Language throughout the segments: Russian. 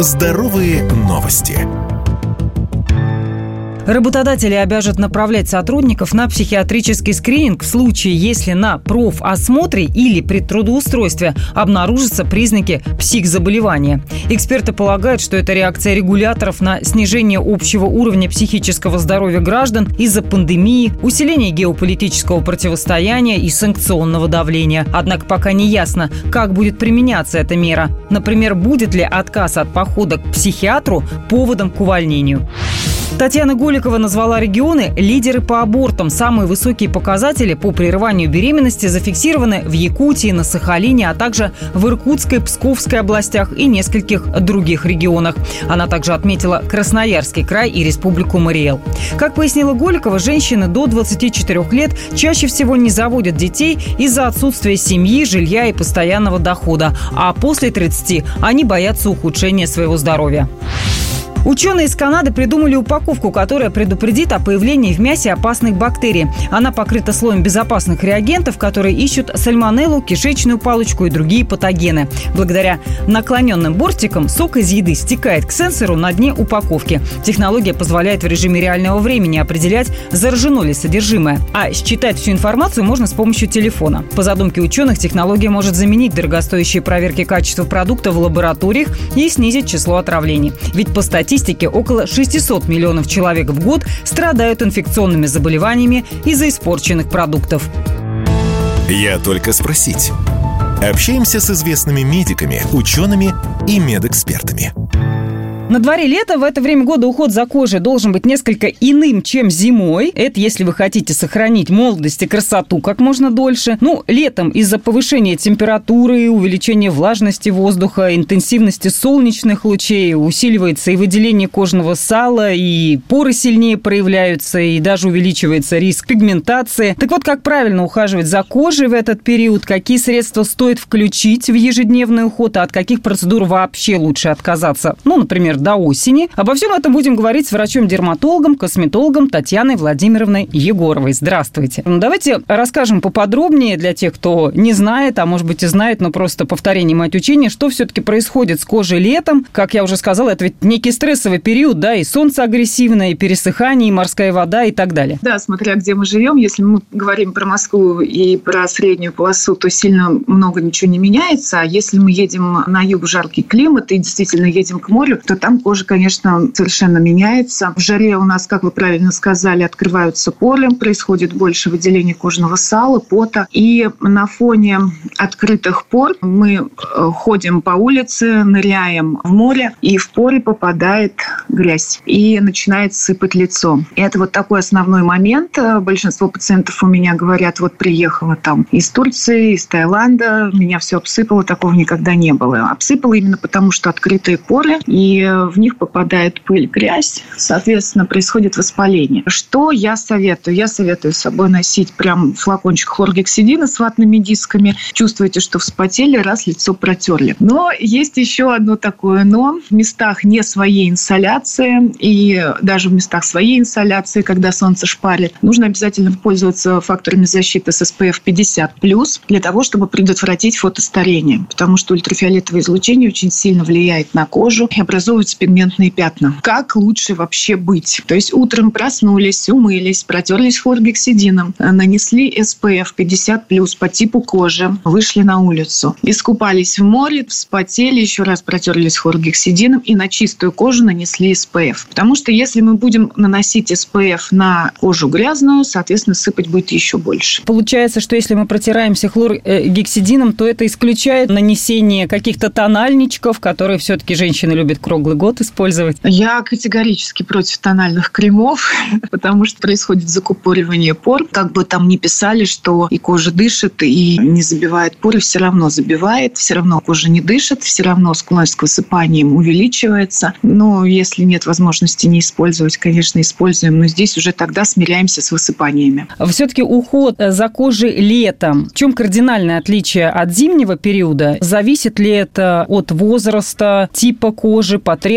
Здоровые новости. Работодатели обяжут направлять сотрудников на психиатрический скрининг в случае, если на профосмотре или при трудоустройстве обнаружатся признаки психзаболевания. Эксперты полагают, что это реакция регуляторов на снижение общего уровня психического здоровья граждан из-за пандемии, усиления геополитического противостояния и санкционного давления. Однако пока не ясно, как будет применяться эта мера. Например, будет ли отказ от похода к психиатру поводом к увольнению. Татьяна Голикова назвала регионы лидеры по абортам. Самые высокие показатели по прерыванию беременности зафиксированы в Якутии, на Сахалине, а также в Иркутской, Псковской областях и нескольких других регионах. Она также отметила Красноярский край и Республику Мариэл. Как пояснила Голикова, женщины до 24 лет чаще всего не заводят детей из-за отсутствия семьи, жилья и постоянного дохода, а после 30 они боятся ухудшения своего здоровья. Ученые из Канады придумали упаковку, которая предупредит о появлении в мясе опасных бактерий. Она покрыта слоем безопасных реагентов, которые ищут сальмонеллу, кишечную палочку и другие патогены. Благодаря наклоненным бортикам сок из еды стекает к сенсору на дне упаковки. Технология позволяет в режиме реального времени определять, заражено ли содержимое. А считать всю информацию можно с помощью телефона. По задумке ученых, технология может заменить дорогостоящие проверки качества продукта в лабораториях и снизить число отравлений. Ведь по статистике статистике около 600 миллионов человек в год страдают инфекционными заболеваниями из-за испорченных продуктов. Я только спросить. Общаемся с известными медиками, учеными и медэкспертами. На дворе лето, в это время года уход за кожей должен быть несколько иным, чем зимой. Это если вы хотите сохранить молодость и красоту как можно дольше. Ну, летом из-за повышения температуры, увеличения влажности воздуха, интенсивности солнечных лучей усиливается и выделение кожного сала, и поры сильнее проявляются, и даже увеличивается риск пигментации. Так вот, как правильно ухаживать за кожей в этот период, какие средства стоит включить в ежедневный уход, а от каких процедур вообще лучше отказаться? Ну, например, до осени. Обо всем этом будем говорить с врачом-дерматологом, косметологом Татьяной Владимировной Егоровой. Здравствуйте. Ну, давайте расскажем поподробнее для тех, кто не знает, а может быть и знает, но просто повторение мать учения, что все-таки происходит с кожей летом. Как я уже сказала, это ведь некий стрессовый период, да, и солнце агрессивное, и пересыхание, и морская вода, и так далее. Да, смотря где мы живем, если мы говорим про Москву и про среднюю полосу, то сильно много ничего не меняется. А если мы едем на юг в жаркий климат и действительно едем к морю, то там там кожа, конечно, совершенно меняется. В жаре у нас, как вы правильно сказали, открываются поры, происходит больше выделения кожного сала, пота. И на фоне открытых пор мы э, ходим по улице, ныряем в море, и в поры попадает грязь и начинает сыпать лицо. И это вот такой основной момент. Большинство пациентов у меня говорят, вот приехала там из Турции, из Таиланда, меня все обсыпало, такого никогда не было. Обсыпало именно потому, что открытые поры, и в них попадает пыль, грязь, соответственно, происходит воспаление. Что я советую? Я советую с собой носить прям флакончик хлоргексидина с ватными дисками. Чувствуете, что вспотели, раз лицо протерли. Но есть еще одно такое но. В местах не своей инсоляции и даже в местах своей инсоляции, когда солнце шпарит, нужно обязательно пользоваться факторами защиты с SPF 50+, для того, чтобы предотвратить фотостарение. Потому что ультрафиолетовое излучение очень сильно влияет на кожу и образует образуются пигментные пятна. Как лучше вообще быть? То есть утром проснулись, умылись, протерлись хлоргексидином, нанесли SPF 50+, по типу кожи, вышли на улицу, искупались в море, вспотели, еще раз протерлись хлоргексидином и на чистую кожу нанесли SPF. Потому что если мы будем наносить SPF на кожу грязную, соответственно, сыпать будет еще больше. Получается, что если мы протираемся хлоргексидином, то это исключает нанесение каких-то тональничков, которые все-таки женщины любят круглый год использовать? Я категорически против тональных кремов, потому что происходит закупоривание пор. Как бы там ни писали, что и кожа дышит, и не забивает поры, все равно забивает, все равно кожа не дышит, все равно склонность к высыпаниям увеличивается. Но если нет возможности не использовать, конечно, используем, но здесь уже тогда смиряемся с высыпаниями. Все-таки уход за кожей летом. В чем кардинальное отличие от зимнего периода? Зависит ли это от возраста, типа кожи, потребности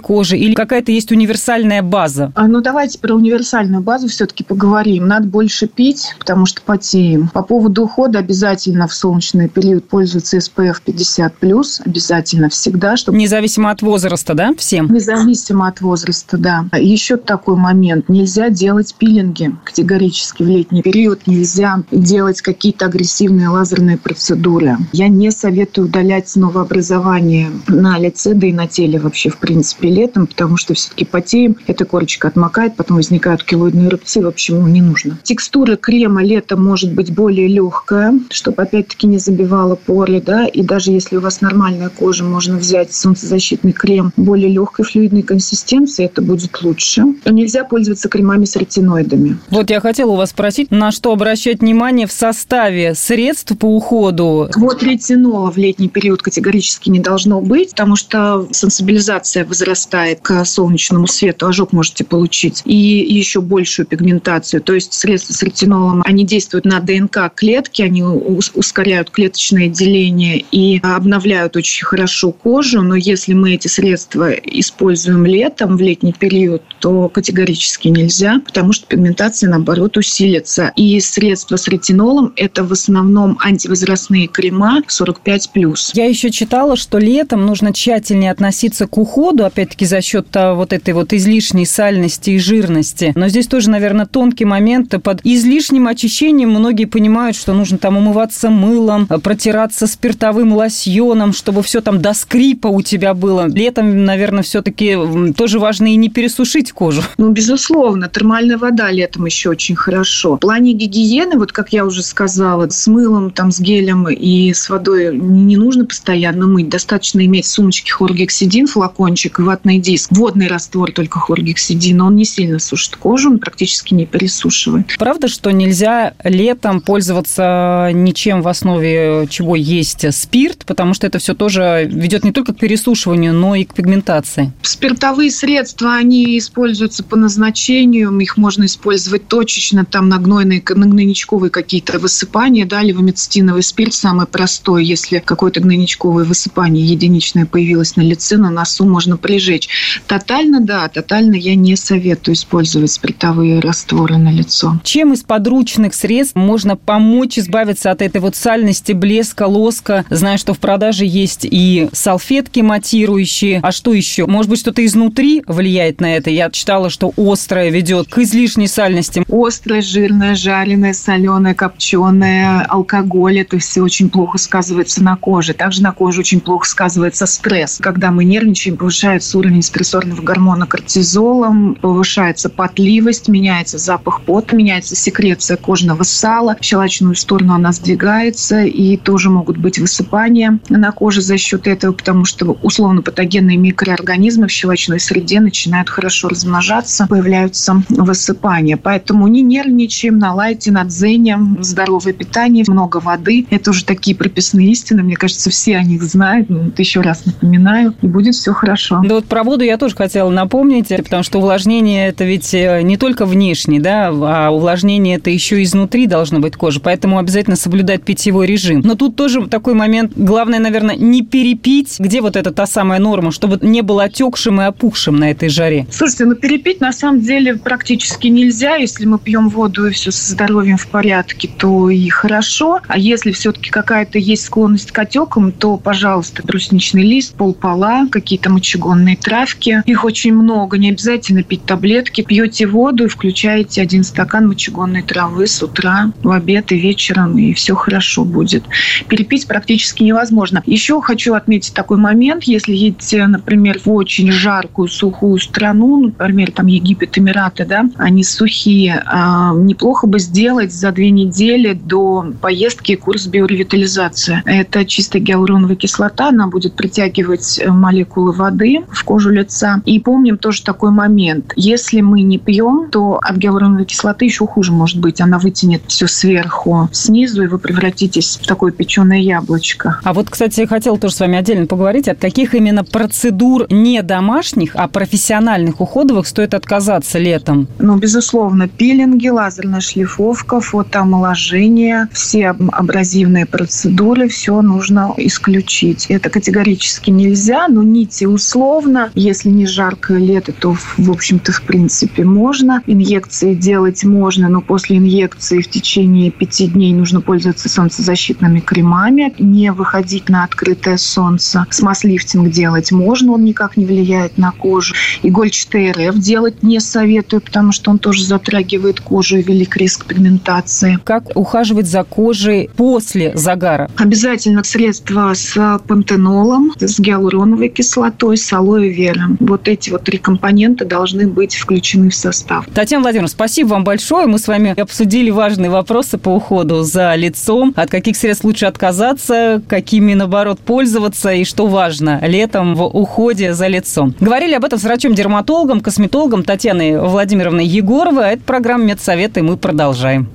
кожи или какая-то есть универсальная база? А, ну, давайте про универсальную базу все-таки поговорим. Надо больше пить, потому что потеем. По поводу ухода обязательно в солнечный период пользоваться SPF 50+, обязательно всегда. Чтобы... Независимо от возраста, да, всем? Независимо от возраста, да. Еще такой момент. Нельзя делать пилинги категорически в летний период. Нельзя делать какие-то агрессивные лазерные процедуры. Я не советую удалять новообразование на лице, да и на теле вообще, в принципе, летом, потому что все-таки потеем, эта корочка отмокает, потом возникают килоидные рубцы, в общем, ему не нужно. Текстура крема летом может быть более легкая, чтобы опять-таки не забивала поры, да, и даже если у вас нормальная кожа, можно взять солнцезащитный крем более легкой флюидной консистенции, это будет лучше. Но нельзя пользоваться кремами с ретиноидами. Вот я хотела у вас спросить, на что обращать внимание в составе средств по уходу? Вот ретинола в летний период категорически не должно быть, потому что сенсибилизация возрастает к солнечному свету, ожог можете получить, и еще большую пигментацию. То есть средства с ретинолом, они действуют на ДНК клетки, они ускоряют клеточное деление и обновляют очень хорошо кожу, но если мы эти средства используем летом, в летний период, то категорически нельзя, потому что пигментация, наоборот, усилится. И средства с ретинолом – это в основном антивозрастные крема 45+. Я еще читала, что летом нужно тщательнее относиться к уходу, опять-таки за счет вот этой вот излишней сальности и жирности. Но здесь тоже, наверное, тонкий момент. Под излишним очищением многие понимают, что нужно там умываться мылом, протираться спиртовым лосьоном, чтобы все там до скрипа у тебя было. Летом, наверное, все-таки тоже важно и не пересушить кожу. Ну, безусловно, термальная вода летом еще очень хорошо. В плане гигиены, вот как я уже сказала, с мылом, там, с гелем и с водой не нужно постоянно мыть. Достаточно иметь в сумочке хлоргексидин, флакончик и ватный диск. Водный раствор только хлоргексидин, он не сильно сушит кожу, он практически не пересушивает. Правда, что нельзя летом пользоваться ничем в основе чего есть спирт, потому что это все тоже ведет не только к пересушиванию, но и к пигментации? Спиртовые средства, они используются по назначению, их можно использовать точечно, там на гнойные, на гнойничковые какие-то высыпания, да, левомицетиновый спирт самый простой, если какое-то гнойничковое высыпание единичное появилось на лице, на носу можно прижечь. Тотально, да, тотально я не советую использовать спиртовые растворы на лицо. Чем из подручных средств можно помочь избавиться от этой вот сальности, блеска, лоска? Знаю, что в продаже есть и салфетки матирующие. А что еще? Может быть, что-то изнутри влияет на это? Я читала, что острое ведет к излишней сальности. Острое, жирное, жареное, соленое, копченое, алкоголь. Это все очень плохо сказывается на коже. Также на коже очень плохо сказывается стресс. Когда мы нервничаем, повышается уровень стрессорного гормона кортизолом, повышается потливость, меняется запах пота, меняется секреция кожного сала. В щелочную сторону она сдвигается, и тоже могут быть высыпания на коже за счет этого, потому что условно-патогенные микроорганизмы в щелочной среде начинают хорошо размножаться, появляются высыпания. Поэтому не нервничаем, на лайте, на дзене, здоровое питание, много воды. Это уже такие прописные истины. Мне кажется, все о них знают. Вот еще раз напоминаю, и будет все хорошо. Да вот про воду я тоже хотела напомнить, потому что увлажнение это ведь э, не только внешне, да, а увлажнение это еще изнутри должно быть кожа, поэтому обязательно соблюдать питьевой режим. Но тут тоже такой момент, главное, наверное, не перепить. Где вот эта та самая норма, чтобы не было отекшим и опухшим на этой жаре? Слушайте, ну перепить на самом деле практически нельзя. Если мы пьем воду и все со здоровьем в порядке, то и хорошо. А если все-таки какая-то есть склонность к отекам, то, пожалуйста, брусничный лист, полпола, какие-то мочегонные травки. Их очень много. Не обязательно пить таблетки. Пьете воду и включаете один стакан мочегонной травы с утра, в обед и вечером, и все хорошо будет. Перепить практически невозможно. Еще хочу отметить такой момент. Если едете, например, в очень жаркую, сухую страну, например, там Египет, Эмираты, да, они сухие, а, неплохо бы сделать за две недели до поездки курс биоревитализации. Это чистая гиалуроновая кислота, она будет притягивать молекулы воды в кожу лица. И помним тоже такой момент. Если мы не пьем, то от гиалуроновой кислоты еще хуже может быть. Она вытянет все сверху, снизу, и вы превратитесь в такое печеное яблочко. А вот, кстати, я хотела тоже с вами отдельно поговорить, от каких именно процедур не домашних, а профессиональных уходовых стоит отказаться летом? Ну, безусловно, пилинги, лазерная шлифовка, фотоомоложение, все абразивные процедуры, все нужно исключить. Это категорически нельзя, но нити условно, если не жаркое лето, то, в общем-то, в принципе, можно. Инъекции делать можно, но после инъекции в течение пяти дней нужно пользоваться солнцезащитными кремами, не выходить на открытое солнце. Смаз-лифтинг делать можно, он никак не влияет на кожу. Игольчатый РФ делать не советую, потому что он тоже затрагивает кожу и велик риск пигментации. Как ухаживать за кожей после загара? Обязательно средства с пантенолом, с гиалуроновой кислотой, с алоэ верой. Вот эти вот три компонента должны быть включены в состав. Татьяна Владимировна, спасибо вам большое. Мы с вами обсудили важные вопросы по уходу за лицом. От каких средств лучше отказаться, какими, наоборот, пользоваться и что важно летом в уходе за лицом. Говорили об этом с врачом-дерматологом, косметологом Татьяной Владимировной Егоровой. Это программа «Медсоветы», и мы продолжаем.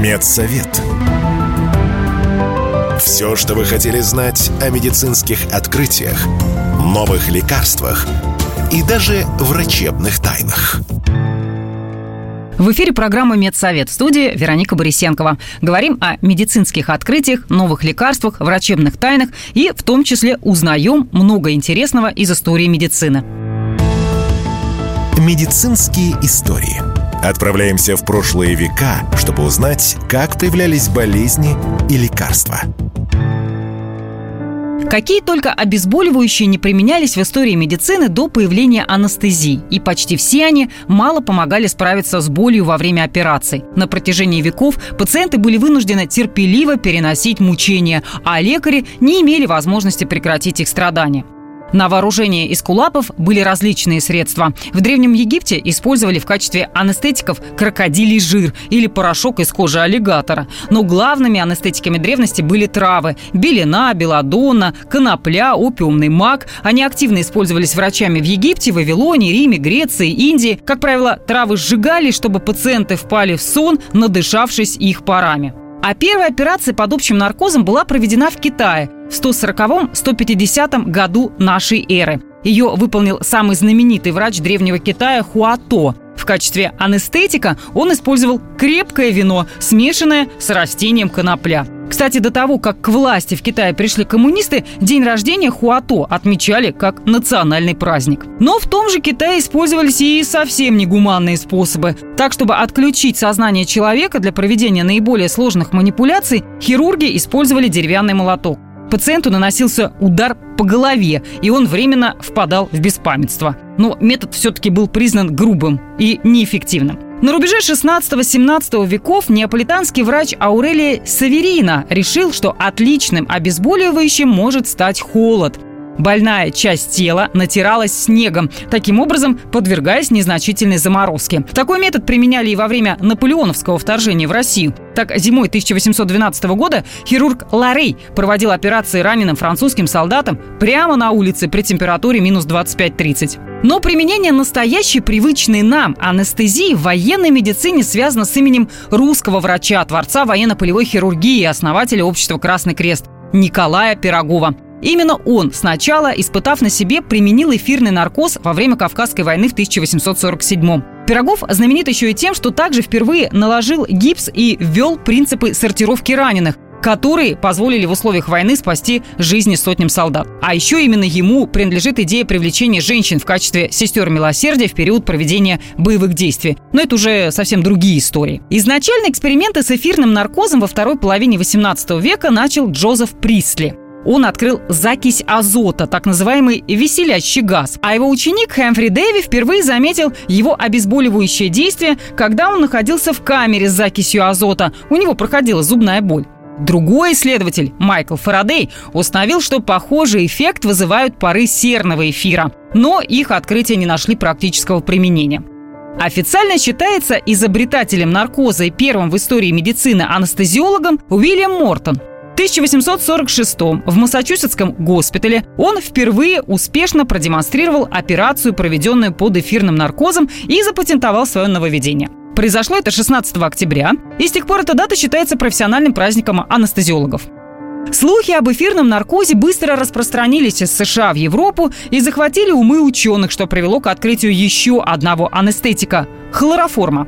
Медсовет. Все, что вы хотели знать о медицинских открытиях, новых лекарствах и даже врачебных тайнах. В эфире программа «Медсовет» в студии Вероника Борисенкова. Говорим о медицинских открытиях, новых лекарствах, врачебных тайнах и в том числе узнаем много интересного из истории медицины. Медицинские истории. Отправляемся в прошлые века, чтобы узнать, как появлялись болезни и лекарства. Какие только обезболивающие не применялись в истории медицины до появления анестезии, и почти все они мало помогали справиться с болью во время операций. На протяжении веков пациенты были вынуждены терпеливо переносить мучения, а лекари не имели возможности прекратить их страдания. На вооружении эскулапов были различные средства. В Древнем Египте использовали в качестве анестетиков крокодилий жир или порошок из кожи аллигатора. Но главными анестетиками древности были травы – белина, белладонна, конопля, опиумный мак. Они активно использовались врачами в Египте, Вавилоне, Риме, Греции, Индии. Как правило, травы сжигали, чтобы пациенты впали в сон, надышавшись их парами. А первая операция под общим наркозом была проведена в Китае в 140-150 году нашей эры. Ее выполнил самый знаменитый врач древнего Китая Хуато. В качестве анестетика он использовал крепкое вино, смешанное с растением конопля. Кстати, до того, как к власти в Китае пришли коммунисты, день рождения Хуато отмечали как национальный праздник. Но в том же Китае использовались и совсем негуманные способы. Так, чтобы отключить сознание человека для проведения наиболее сложных манипуляций, хирурги использовали деревянный молоток. Пациенту наносился удар по голове, и он временно впадал в беспамятство. Но метод все-таки был признан грубым и неэффективным. На рубеже 16-17 веков неаполитанский врач Аурелия Саверина решил, что отличным обезболивающим может стать холод – Больная часть тела натиралась снегом, таким образом подвергаясь незначительной заморозке. Такой метод применяли и во время наполеоновского вторжения в Россию. Так, зимой 1812 года хирург Ларей проводил операции раненым французским солдатам прямо на улице при температуре минус 25-30. Но применение настоящей привычной нам анестезии в военной медицине связано с именем русского врача, творца военно-полевой хирургии и основателя общества «Красный крест» Николая Пирогова. Именно он сначала, испытав на себе, применил эфирный наркоз во время Кавказской войны в 1847 Пирогов знаменит еще и тем, что также впервые наложил гипс и ввел принципы сортировки раненых, которые позволили в условиях войны спасти жизни сотням солдат. А еще именно ему принадлежит идея привлечения женщин в качестве сестер милосердия в период проведения боевых действий. Но это уже совсем другие истории. Изначально эксперименты с эфирным наркозом во второй половине 18 века начал Джозеф Присли он открыл закись азота, так называемый веселящий газ. А его ученик Хэмфри Дэви впервые заметил его обезболивающее действие, когда он находился в камере с закисью азота. У него проходила зубная боль. Другой исследователь, Майкл Фарадей, установил, что похожий эффект вызывают пары серного эфира. Но их открытия не нашли практического применения. Официально считается изобретателем наркоза и первым в истории медицины анестезиологом Уильям Мортон – 1846 в Массачусетском госпитале он впервые успешно продемонстрировал операцию, проведенную под эфирным наркозом, и запатентовал свое нововведение. Произошло это 16 октября, и с тех пор эта дата считается профессиональным праздником анестезиологов. Слухи об эфирном наркозе быстро распространились из США в Европу и захватили умы ученых, что привело к открытию еще одного анестетика – хлороформа.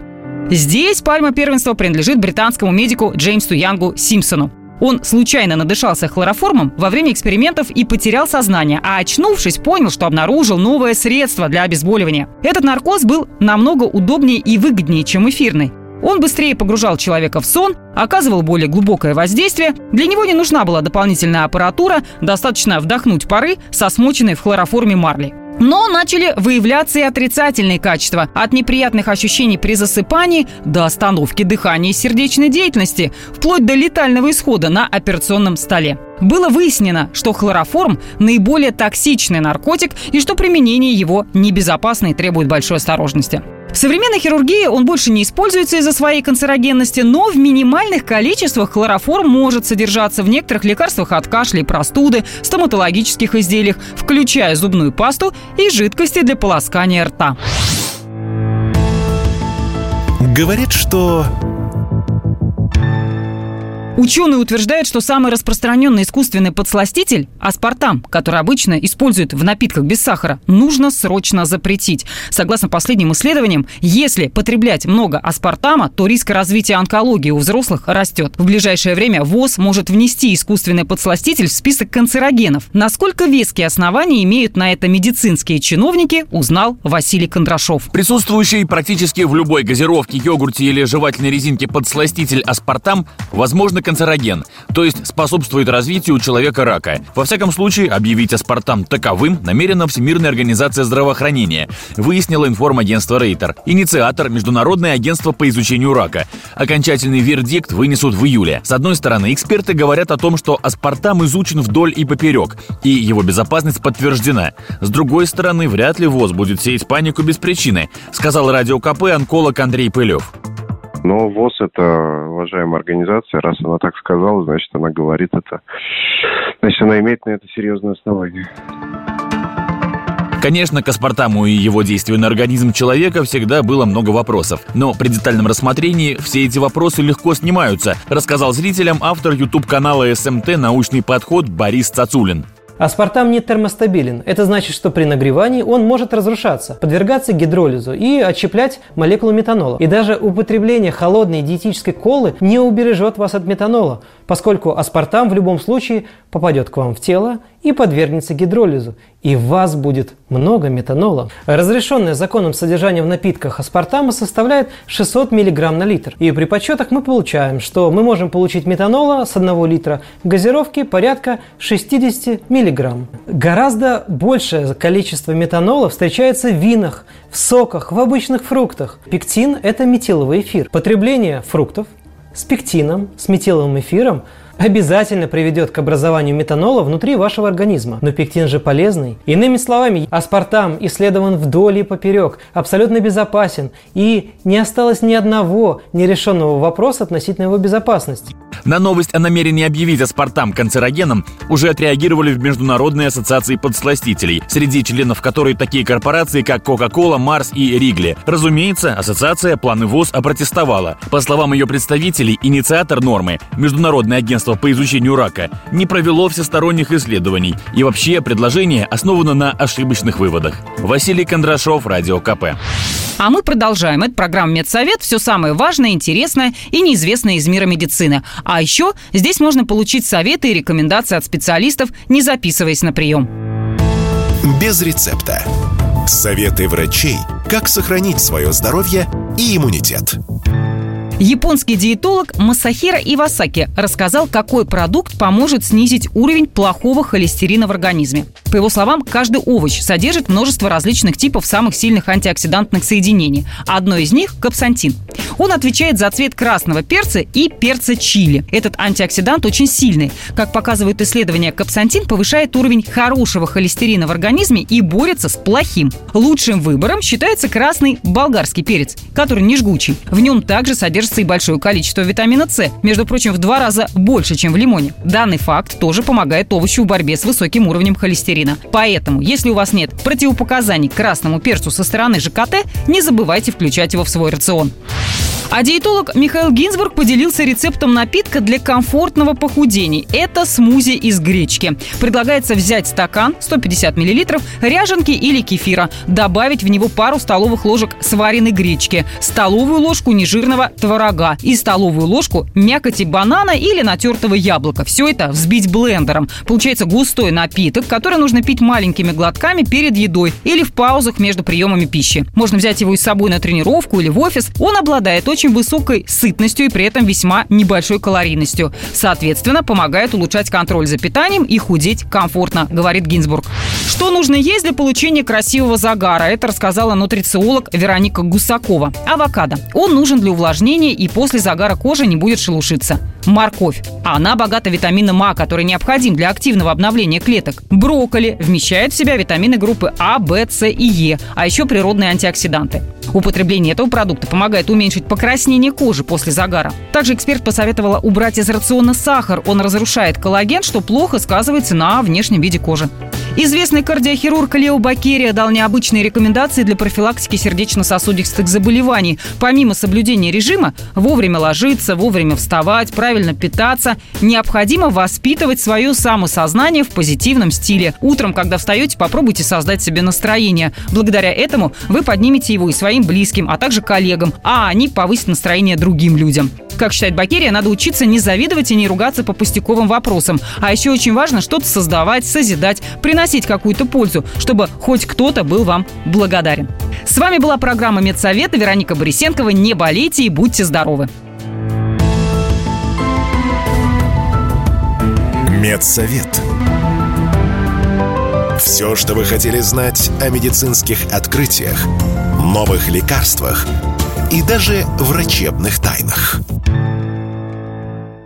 Здесь пальма первенства принадлежит британскому медику Джеймсу Янгу Симпсону. Он случайно надышался хлороформом во время экспериментов и потерял сознание, а очнувшись, понял, что обнаружил новое средство для обезболивания. Этот наркоз был намного удобнее и выгоднее, чем эфирный. Он быстрее погружал человека в сон, оказывал более глубокое воздействие. Для него не нужна была дополнительная аппаратура, достаточно вдохнуть пары со смоченной в хлороформе марли. Но начали выявляться и отрицательные качества. От неприятных ощущений при засыпании до остановки дыхания и сердечной деятельности, вплоть до летального исхода на операционном столе. Было выяснено, что хлороформ – наиболее токсичный наркотик и что применение его небезопасно и требует большой осторожности. В современной хирургии он больше не используется из-за своей канцерогенности, но в минимальных количествах хлороформ может содержаться в некоторых лекарствах от кашля и простуды, стоматологических изделиях, включая зубную пасту и жидкости для полоскания рта. Говорит, что Ученые утверждают, что самый распространенный искусственный подсластитель – аспартам, который обычно используют в напитках без сахара, нужно срочно запретить. Согласно последним исследованиям, если потреблять много аспартама, то риск развития онкологии у взрослых растет. В ближайшее время ВОЗ может внести искусственный подсластитель в список канцерогенов. Насколько веские основания имеют на это медицинские чиновники, узнал Василий Кондрашов. Присутствующий практически в любой газировке, йогурте или жевательной резинке подсластитель аспартам, возможно, канцероген, то есть способствует развитию у человека рака. Во всяком случае, объявить аспартам таковым намерена Всемирная организация здравоохранения, выяснила информагентство Рейтер, инициатор Международное агентство по изучению рака. Окончательный вердикт вынесут в июле. С одной стороны, эксперты говорят о том, что аспартам изучен вдоль и поперек, и его безопасность подтверждена. С другой стороны, вряд ли ВОЗ будет сеять панику без причины, сказал радио КП онколог Андрей Пылев. Но ВОЗ это уважаемая организация, раз она так сказала, значит, она говорит это. Значит, она имеет на это серьезное основание. Конечно, к аспартаму и его действию на организм человека всегда было много вопросов. Но при детальном рассмотрении все эти вопросы легко снимаются, рассказал зрителям автор YouTube-канала СМТ «Научный подход» Борис Цацулин. Аспартам не термостабилен. Это значит, что при нагревании он может разрушаться, подвергаться гидролизу и отщеплять молекулу метанола. И даже употребление холодной диетической колы не убережет вас от метанола, поскольку аспартам в любом случае попадет к вам в тело и подвергнется гидролизу, и в вас будет много метанола. Разрешенное законом содержание в напитках аспартама составляет 600 мг на литр. И при подсчетах мы получаем, что мы можем получить метанола с 1 литра газировки порядка 60 мг. Гораздо большее количество метанола встречается в винах, в соках, в обычных фруктах. Пектин – это метиловый эфир. Потребление фруктов с пектином, с метиловым эфиром – обязательно приведет к образованию метанола внутри вашего организма. Но пектин же полезный. Иными словами, аспартам исследован вдоль и поперек, абсолютно безопасен, и не осталось ни одного нерешенного вопроса относительно его безопасности. На новость о намерении объявить аспартам канцерогеном уже отреагировали в Международной ассоциации подсластителей, среди членов которой такие корпорации, как Coca-Cola, Mars и Ригли. Разумеется, ассоциация планы ВОЗ опротестовала. По словам ее представителей, инициатор нормы, Международное агентство по изучению рака, не провело всесторонних исследований. И вообще предложение основано на ошибочных выводах. Василий Кондрашов, Радио КП. А мы продолжаем. Это программа «Медсовет». Все самое важное, интересное и неизвестное из мира медицины. А еще здесь можно получить советы и рекомендации от специалистов, не записываясь на прием. Без рецепта. Советы врачей, как сохранить свое здоровье и иммунитет. Японский диетолог Масахира Ивасаки рассказал, какой продукт поможет снизить уровень плохого холестерина в организме. По его словам, каждый овощ содержит множество различных типов самых сильных антиоксидантных соединений. Одно из них – капсантин. Он отвечает за цвет красного перца и перца чили. Этот антиоксидант очень сильный. Как показывают исследования, капсантин повышает уровень хорошего холестерина в организме и борется с плохим. Лучшим выбором считается красный болгарский перец, который не жгучий. В нем также содержится и большое количество витамина С, между прочим, в два раза больше, чем в лимоне. Данный факт тоже помогает овощу в борьбе с высоким уровнем холестерина. Поэтому, если у вас нет противопоказаний к красному перцу со стороны ЖКТ, не забывайте включать его в свой рацион. А диетолог Михаил Гинзбург поделился рецептом напитка для комфортного похудения. Это смузи из гречки. Предлагается взять стакан 150 мл ряженки или кефира, добавить в него пару столовых ложек сваренной гречки, столовую ложку нежирного творога и столовую ложку мякоти банана или натертого яблока. Все это взбить блендером. Получается густой напиток, который нужно пить маленькими глотками перед едой или в паузах между приемами пищи. Можно взять его с собой на тренировку или в офис. Он обладает очень высокой сытностью и при этом весьма небольшой калорийностью. Соответственно, помогает улучшать контроль за питанием и худеть комфортно, говорит Гинзбург. Что нужно есть для получения красивого загара? Это рассказала нутрициолог Вероника Гусакова. Авокадо. Он нужен для увлажнения и после загара кожа не будет шелушиться. Морковь. Она богата витамином А, который необходим для активного обновления клеток. Брокколи вмещает в себя витамины группы А, В, С и Е, а еще природные антиоксиданты. Употребление этого продукта помогает уменьшить покраснение кожи после загара. Также эксперт посоветовала убрать из рациона сахар. Он разрушает коллаген, что плохо сказывается на внешнем виде кожи. Известный кардиохирург Лео Бакерия дал необычные рекомендации для профилактики сердечно-сосудистых заболеваний. Помимо соблюдения режима, вовремя ложиться, вовремя вставать, правильно питаться, необходимо воспитывать свое самосознание в позитивном стиле. Утром, когда встаете, попробуйте создать себе настроение. Благодаря этому вы поднимете его и своим близким, а также коллегам, а они повысят настроение другим людям. Как считает Бакерия, надо учиться не завидовать и не ругаться по пустяковым вопросам. А еще очень важно что-то создавать, созидать, приносить какую-то пользу, чтобы хоть кто-то был вам благодарен. С вами была программа Медсовета Вероника Борисенкова. Не болейте и будьте здоровы. Медсовет. Все, что вы хотели знать о медицинских открытиях, новых лекарствах – и даже врачебных тайнах.